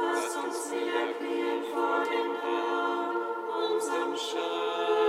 Lasst uns niederknien vor dem Herrn, unserem Schöpfer.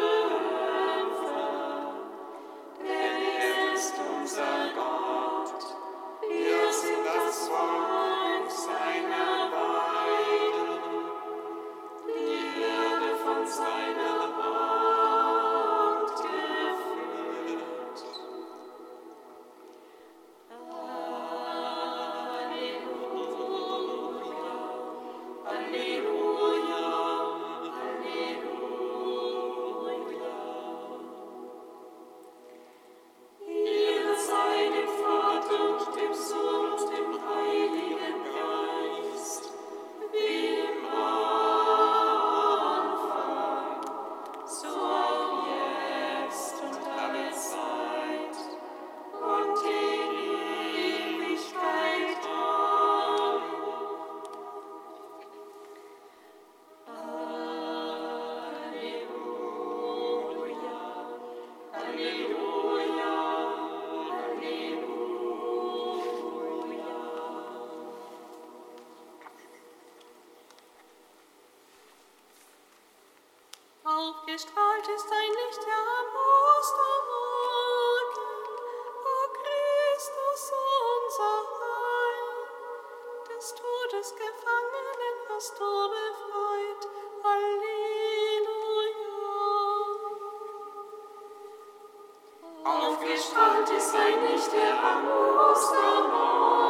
Land ist ein echter Amostermann.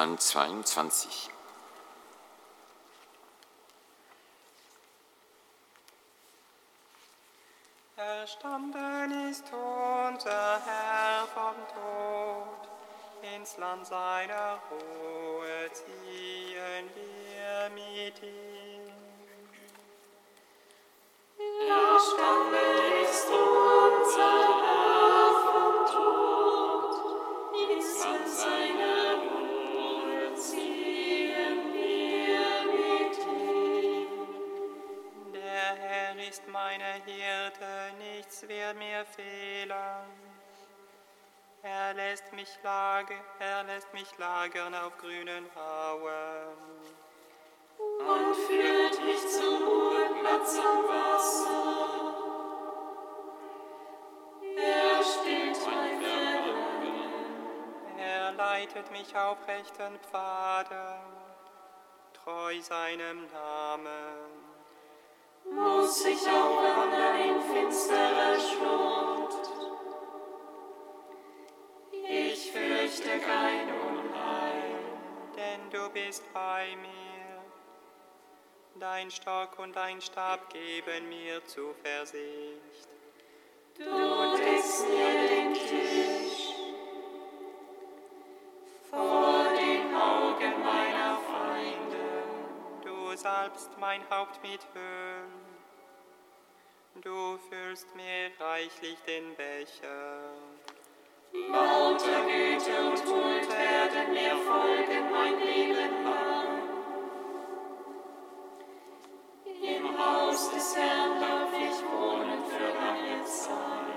Psalm 22. Erstanden ist unser Herr vom Tod, ins Land seiner Ruhe. leitet mich auf rechten Pfaden, treu seinem Namen. Muss ich auch wandern in finsterer Schlucht? Ich fürchte kein Unheil, denn du bist bei mir. Dein Stock und dein Stab geben mir Zuversicht. Du deckst mir den Tisch vor den Augen meiner Feinde. Du salbst mein Haupt mit Öl. Du füllst mir reichlich den Becher. Lauter Güte und Huld werden mir folgen mein Leben lang. Haus des Herrn darf ich wohnen für lange Zeit.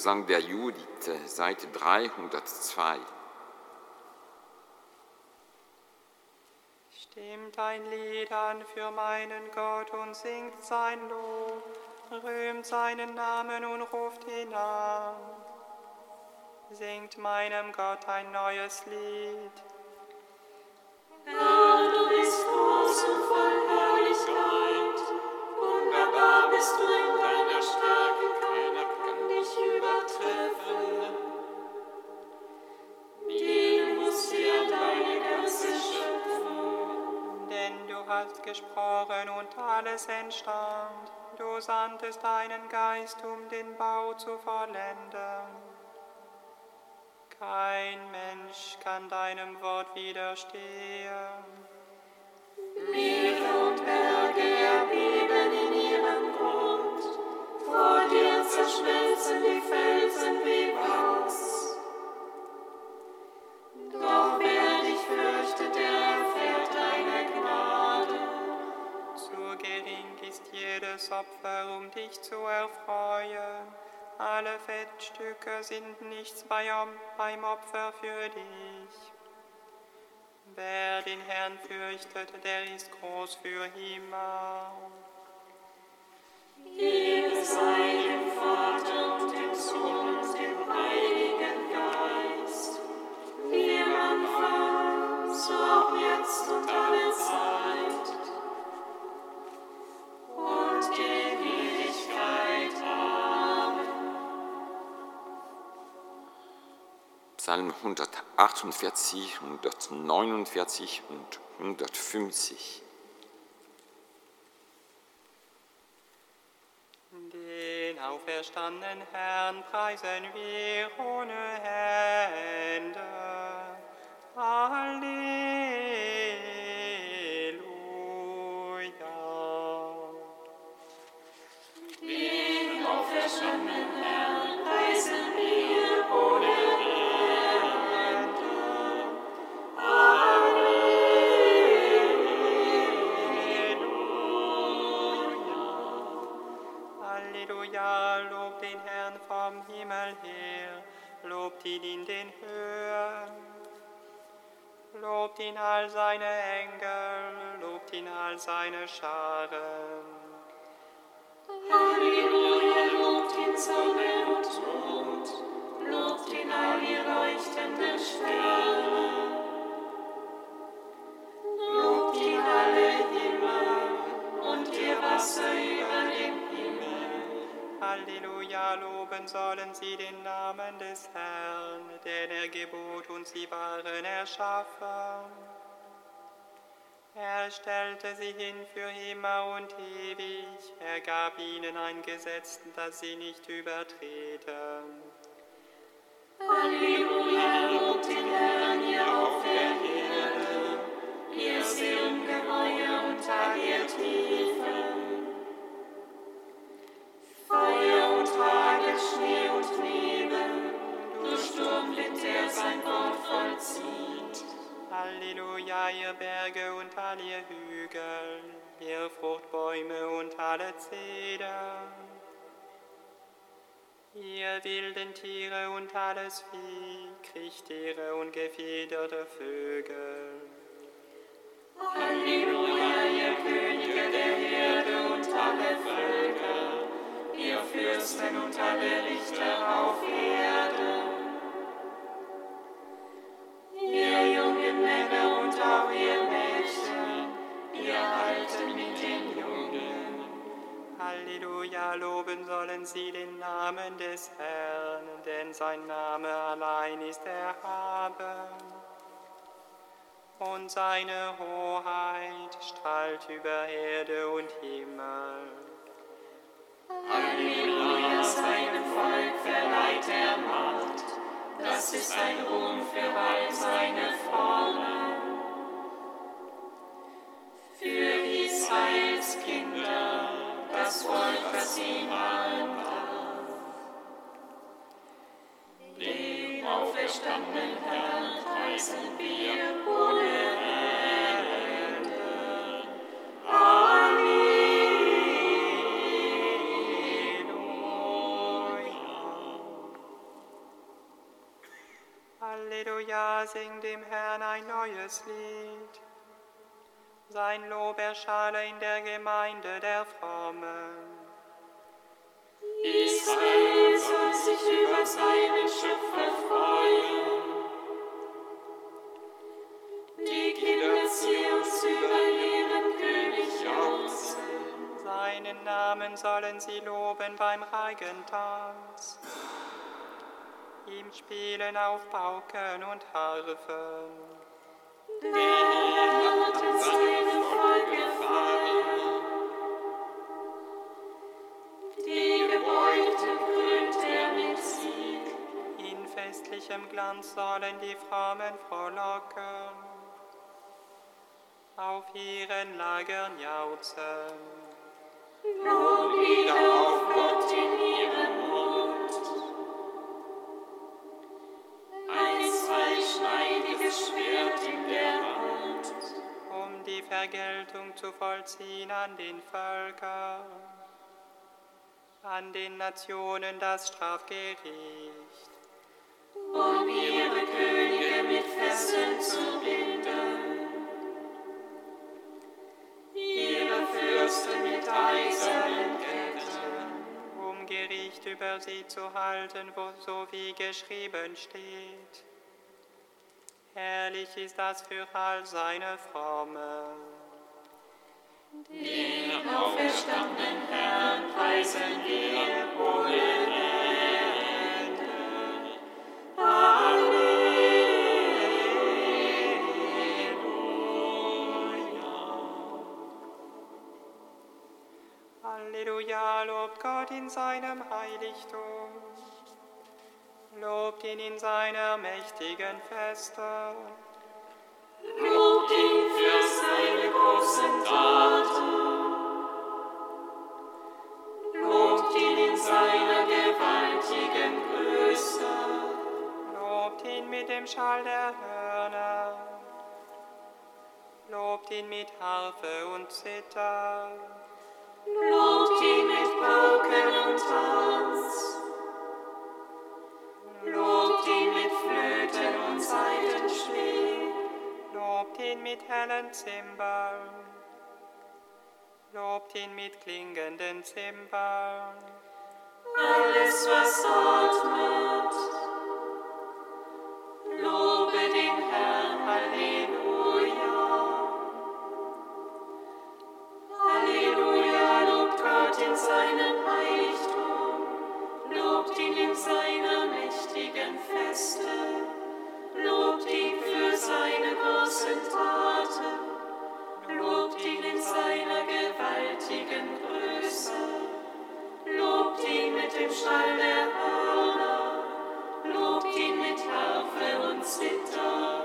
Lobgesang der Judith, Seite 302. Stimmt ein Lied an für meinen Gott und singt sein Lob, rühmt seinen Namen und ruft ihn an. Singt meinem Gott ein neues Lied. Hast gesprochen und alles entstand. Du sandtest deinen Geist, um den Bau zu vollenden. Kein Mensch kann deinem Wort widerstehen. Jedes Opfer, um dich zu erfreuen. Alle Fettstücke sind nichts beim Opfer für dich. Wer den Herrn fürchtet, der ist groß für immer. Ehre sei Psalm 148, 149 und 150. Den auferstandenen Herrn preisen wir ohne Hände. Halleluja. Lobt ihn den Höhen. Lobt ihn all seine Engel, lobt ihn all seine Scharen. Halleluja, lobt ihn Sonne und Mond, lobt ihn all ihr leuchtenden Sterne. Halleluja, loben sollen sie den Namen des Herrn, denn er gebot und sie waren erschaffen. Er stellte sie hin für immer und ewig, er gab ihnen ein Gesetz, das sie nicht übertreten. Halleluja, lobt den Herrn, ihr auf der Erde, ihr Seeungeheuer unter der Tiefen. Schnee und Nebel, durch Sturmwind, der sein Wort vollzieht. Halleluja, ihr Berge und all ihr Hügel, ihr Fruchtbäume und alle Zedern. Ihr wilden Tiere und alles Vieh, Kriechtiere und gefiederte Vögel. Halleluja, ihr Könige der Erde und alle Völker, ihr Fürsten und alle Richter auf Erde. Ihr jungen Männer und auch ihr Mädchen, ihr Alten mit den Jungen. Halleluja, loben sollen sie den Namen des Herrn, denn sein Name allein ist erhaben. Und seine Hoheit strahlt über Erde und Himmel. Halleluja, seinem Volk verleiht er Macht. Das ist ein Ruhm für all seine Formen. Für Israels Kinder, das Volk, das ihm andarf. Den auferstandenen Herrn preisen wir ohne Sing dem Herrn ein neues Lied. Sein Lob erschalle in der Gemeinde der Frommen. Israel soll sich über seinen Schöpfer freuen. Die Kinder Zions über ihren König jauchzen. Seinen Namen sollen sie loben beim Reigentanz. Ihm spielen auf Pauken und Harfen. Der Herr hat in seinem Volk gefallen. Die Gebeugten krönt er mit Sieg. In festlichem Glanz sollen die Frommen frohlocken, auf ihren Lagern jauchzen. Loblieder auf Gott in ihrem Schwert in der Hand. um die Vergeltung zu vollziehen an den Völkern, an den Nationen das Strafgericht. um ihre Könige mit Fesseln zu binden, ihre Fürsten mit eisernen Ketten, um Gericht über sie zu halten, wo so wie geschrieben steht. Herrlich ist das für all seine Frommen. den auferstandenen Herrn preisen wir ohne Ende. Halleluja, lobt Gott in seinem Heiligtum. Lobt ihn in seiner mächtigen Feste. Lobt ihn für seine großen Taten. Lobt ihn in seiner gewaltigen Größe. Lobt ihn mit dem Schall der Hörner. Lobt ihn mit Harfe und Zither. Lobt ihn mit Pauken und hellen Zimbeln. Lobt ihn mit klingenden Zimbeln. Alles, was atmet. Lobe den Herrn, Halleluja. Halleluja, lobt Gott in seinem Heiligtum. Lobt ihn in seiner mächtigen Feste. Lobt ihn für seine großen Taten. Dem Schall der Hörner. Lobt ihn mit Harfe und Zither.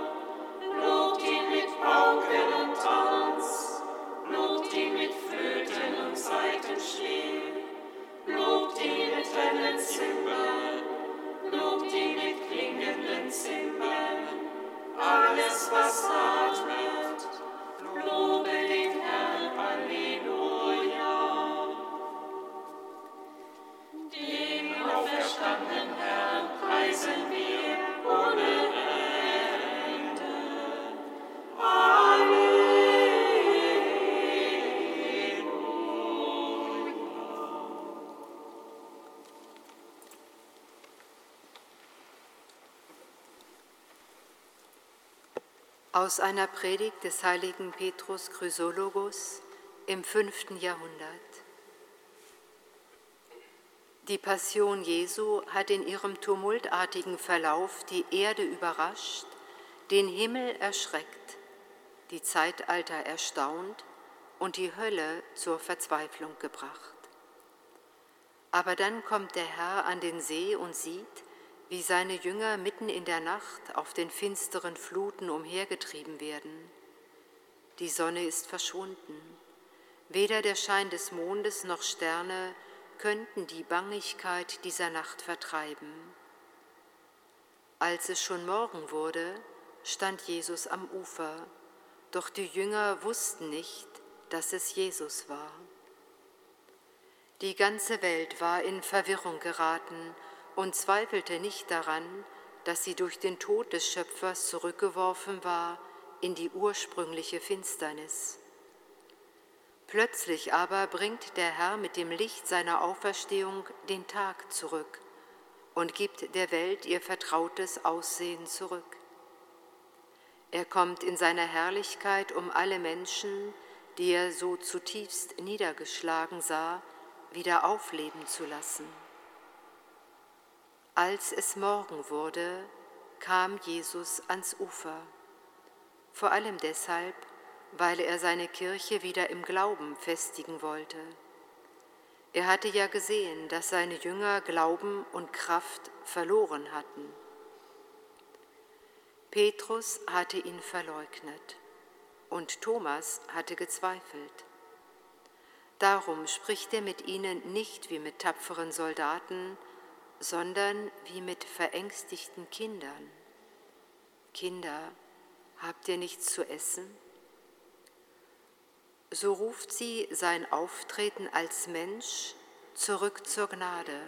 Lobt ihn mit Pauken und Tanz. Lobt ihn mit Flöten und Saitenschlägen. Lobt ihn mit hellen Zimbeln. Lobt ihn mit klingenden Zimbeln. Alles, was atmet, Aus einer Predigt des heiligen Petrus Chrysologus im fünften Jahrhundert. Die Passion Jesu hat in ihrem tumultartigen Verlauf die Erde überrascht, den Himmel erschreckt, die Zeitalter erstaunt und die Hölle zur Verzweiflung gebracht. Aber dann kommt der Herr an den See und sieht, wie seine Jünger mitten in der Nacht auf den finsteren Fluten umhergetrieben werden. Die Sonne ist verschwunden. Weder der Schein des Mondes noch Sterne könnten die Bangigkeit dieser Nacht vertreiben. Als es schon Morgen wurde, stand Jesus am Ufer, doch die Jünger wussten nicht, dass es Jesus war. Die ganze Welt war in Verwirrung geraten und zweifelte nicht daran, dass sie durch den Tod des Schöpfers zurückgeworfen war in die ursprüngliche Finsternis. Plötzlich aber bringt der Herr mit dem Licht seiner Auferstehung den Tag zurück und gibt der Welt ihr vertrautes Aussehen zurück. Er kommt in seiner Herrlichkeit, um alle Menschen, die er so zutiefst niedergeschlagen sah, wieder aufleben zu lassen. Als es Morgen wurde, kam Jesus ans Ufer, vor allem deshalb, weil er seine Kirche wieder im Glauben festigen wollte. Er hatte ja gesehen, dass seine Jünger Glauben und Kraft verloren hatten. Petrus hatte ihn verleugnet und Thomas hatte gezweifelt. Darum spricht er mit ihnen nicht wie mit tapferen Soldaten, sondern wie mit verängstigten Kindern. Kinder, habt ihr nichts zu essen? So ruft sie sein Auftreten als Mensch zurück zur Gnade,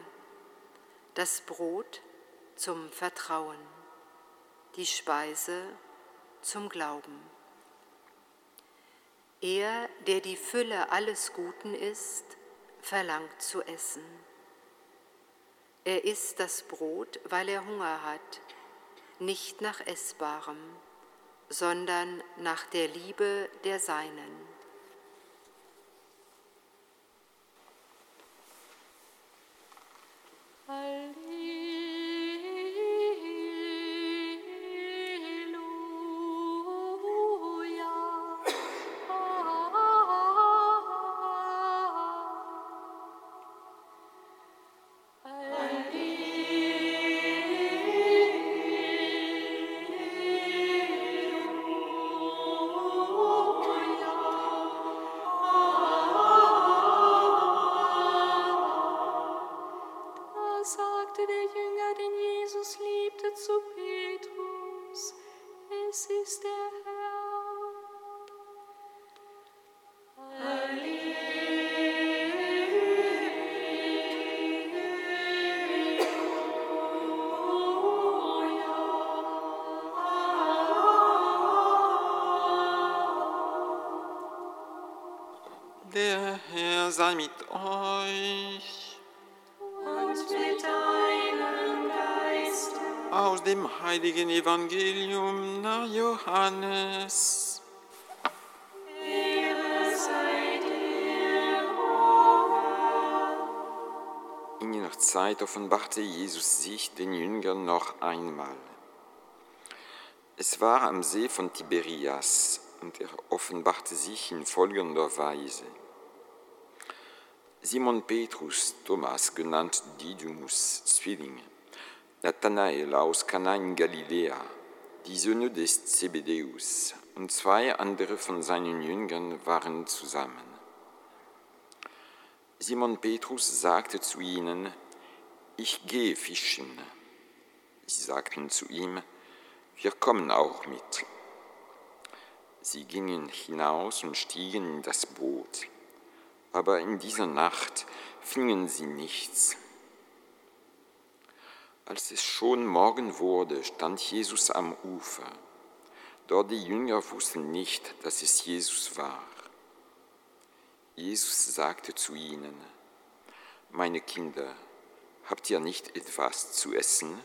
das Brot zum Vertrauen, die Speise zum Glauben. Er, der die Fülle alles Guten ist, verlangt zu essen. Er isst das Brot, weil er Hunger hat, nicht nach Essbarem, sondern nach der Liebe der Seinen. Da sei mit euch. Und mit deinem Geiste. Aus dem heiligen Evangelium nach Johannes. Ehre sei dir, o. In jener Zeit offenbarte Jesus sich den Jüngern noch einmal. Es war am See von Tiberias und er offenbarte sich in folgender Weise. Simon Petrus, Thomas genannt Didymus, Zwilling, Nathanael aus Kana in Galiläa, die Söhne des Zebedeus und zwei andere von seinen Jüngern waren zusammen. Simon Petrus sagte zu ihnen, ich gehe fischen. Sie sagten zu ihm, wir kommen auch mit. Sie gingen hinaus und stiegen in das Boot, aber in dieser Nacht fingen sie nichts. Als es schon Morgen wurde, stand Jesus am Ufer. Dort die Jünger wussten nicht, dass es Jesus war. Jesus sagte zu ihnen, meine Kinder, habt ihr nicht etwas zu essen?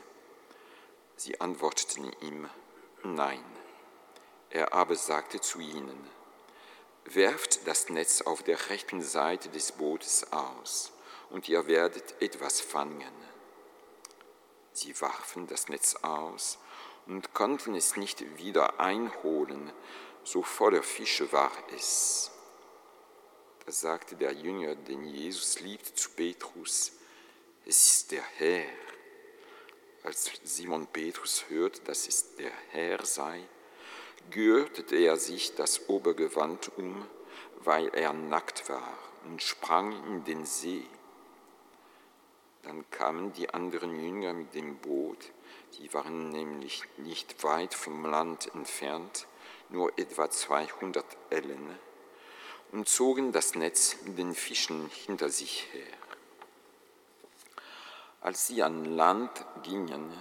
Sie antworteten ihm, nein. Er aber sagte zu ihnen, werft das Netz auf der rechten Seite des Bootes aus, und ihr werdet etwas fangen. Sie warfen das Netz aus und konnten es nicht wieder einholen, so voller Fische war es. Da sagte der Jünger, den Jesus liebt, zu Petrus, es ist der Herr. Als Simon Petrus hörte, dass es der Herr sei, gürtete er sich das Obergewand um, weil er nackt war, und sprang in den See. Dann kamen die anderen Jünger mit dem Boot, die waren nämlich nicht weit vom Land entfernt, nur etwa 200 Ellen, und zogen das Netz mit den Fischen hinter sich her. Als sie an Land gingen,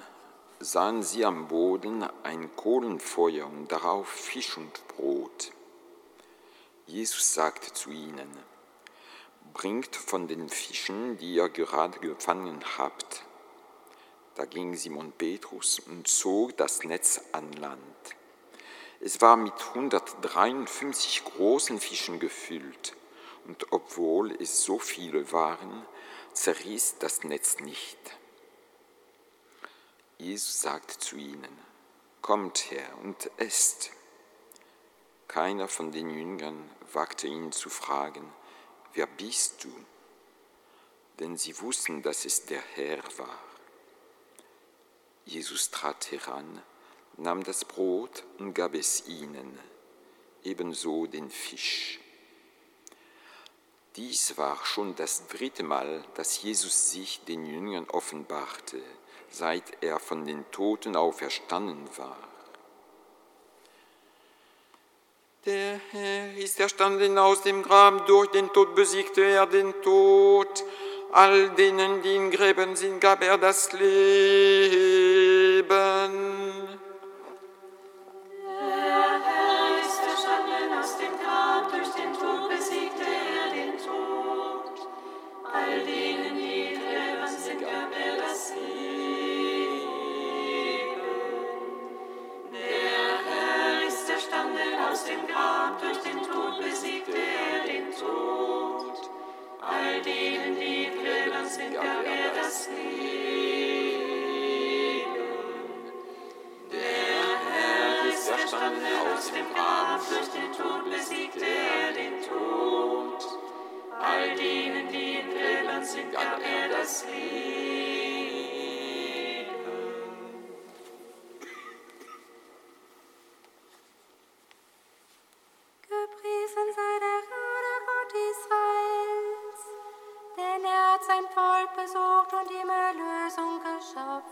sahen sie am Boden ein Kohlenfeuer und darauf Fisch und Brot. Jesus sagte zu ihnen, bringt von den Fischen, die ihr gerade gefangen habt. Da ging Simon Petrus und zog das Netz an Land. Es war mit 153 großen Fischen gefüllt, und obwohl es so viele waren, zerriss das Netz nicht. Jesus sagte zu ihnen, Kommt her und esst. Keiner von den Jüngern wagte ihn zu fragen, Wer bist du? Denn sie wussten, dass es der Herr war. Jesus trat heran, nahm das Brot und gab es ihnen, ebenso den Fisch. Dies war schon das dritte Mal, dass Jesus sich den Jüngern offenbarte seit er von den Toten auferstanden war. Der Herr ist erstanden aus dem Grab, durch den Tod besiegte er den Tod. All denen, die in Gräben sind, gab er das Leben. dann singt am Ende das Leben. Gepriesen sei der Ruder Gott Israels, denn er hat sein Volk besucht und ihm Erlösung geschafft.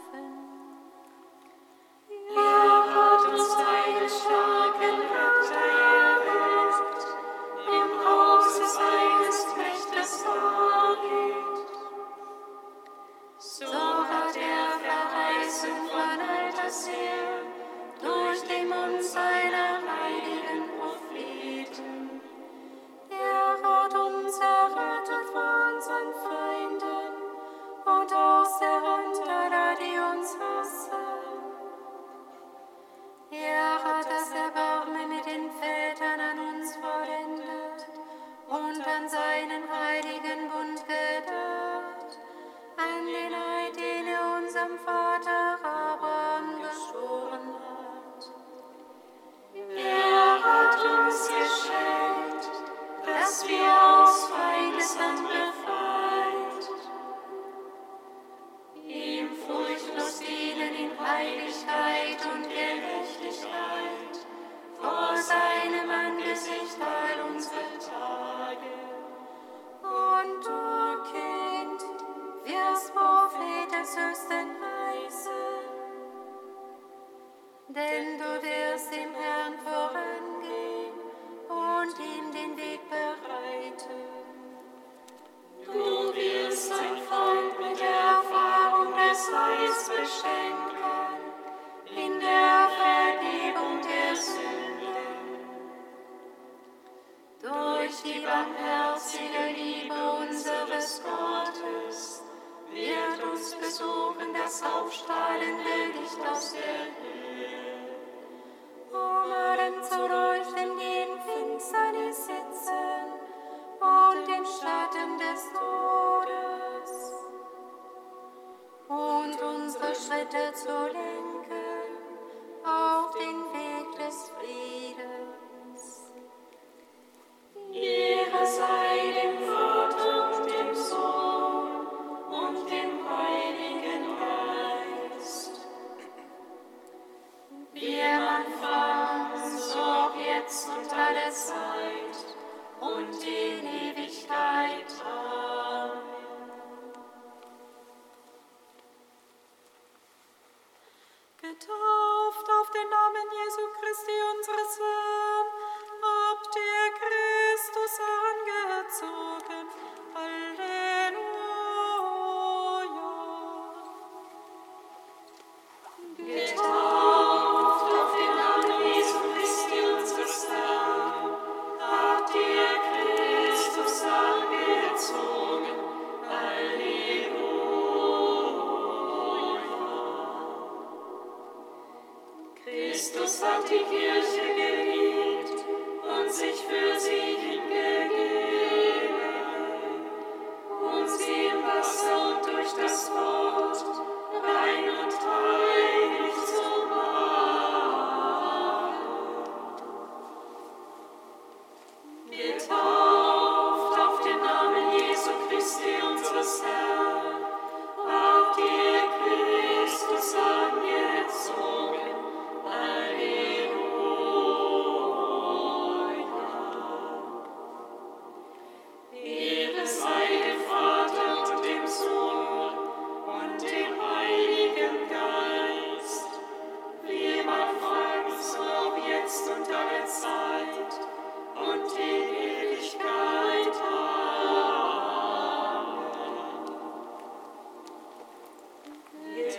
das aufstrahlende Licht aus der Höhe.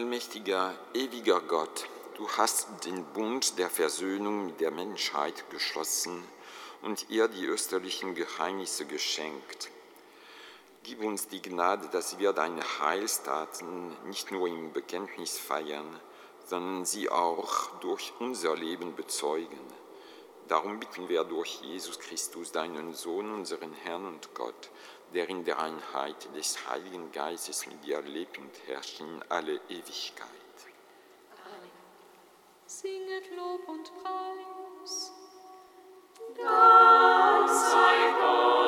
Allmächtiger, ewiger Gott, du hast den Bund der Versöhnung mit der Menschheit geschlossen und ihr die österlichen Geheimnisse geschenkt. Gib uns die Gnade, dass wir deine Heilstaten nicht nur im Bekenntnis feiern, sondern sie auch durch unser Leben bezeugen. Darum bitten wir durch Jesus Christus, deinen Sohn, unseren Herrn und Gott, der in der Einheit des Heiligen Geistes mit dir lebt und herrscht in alle Ewigkeit. Singet Lob und Preis. Gott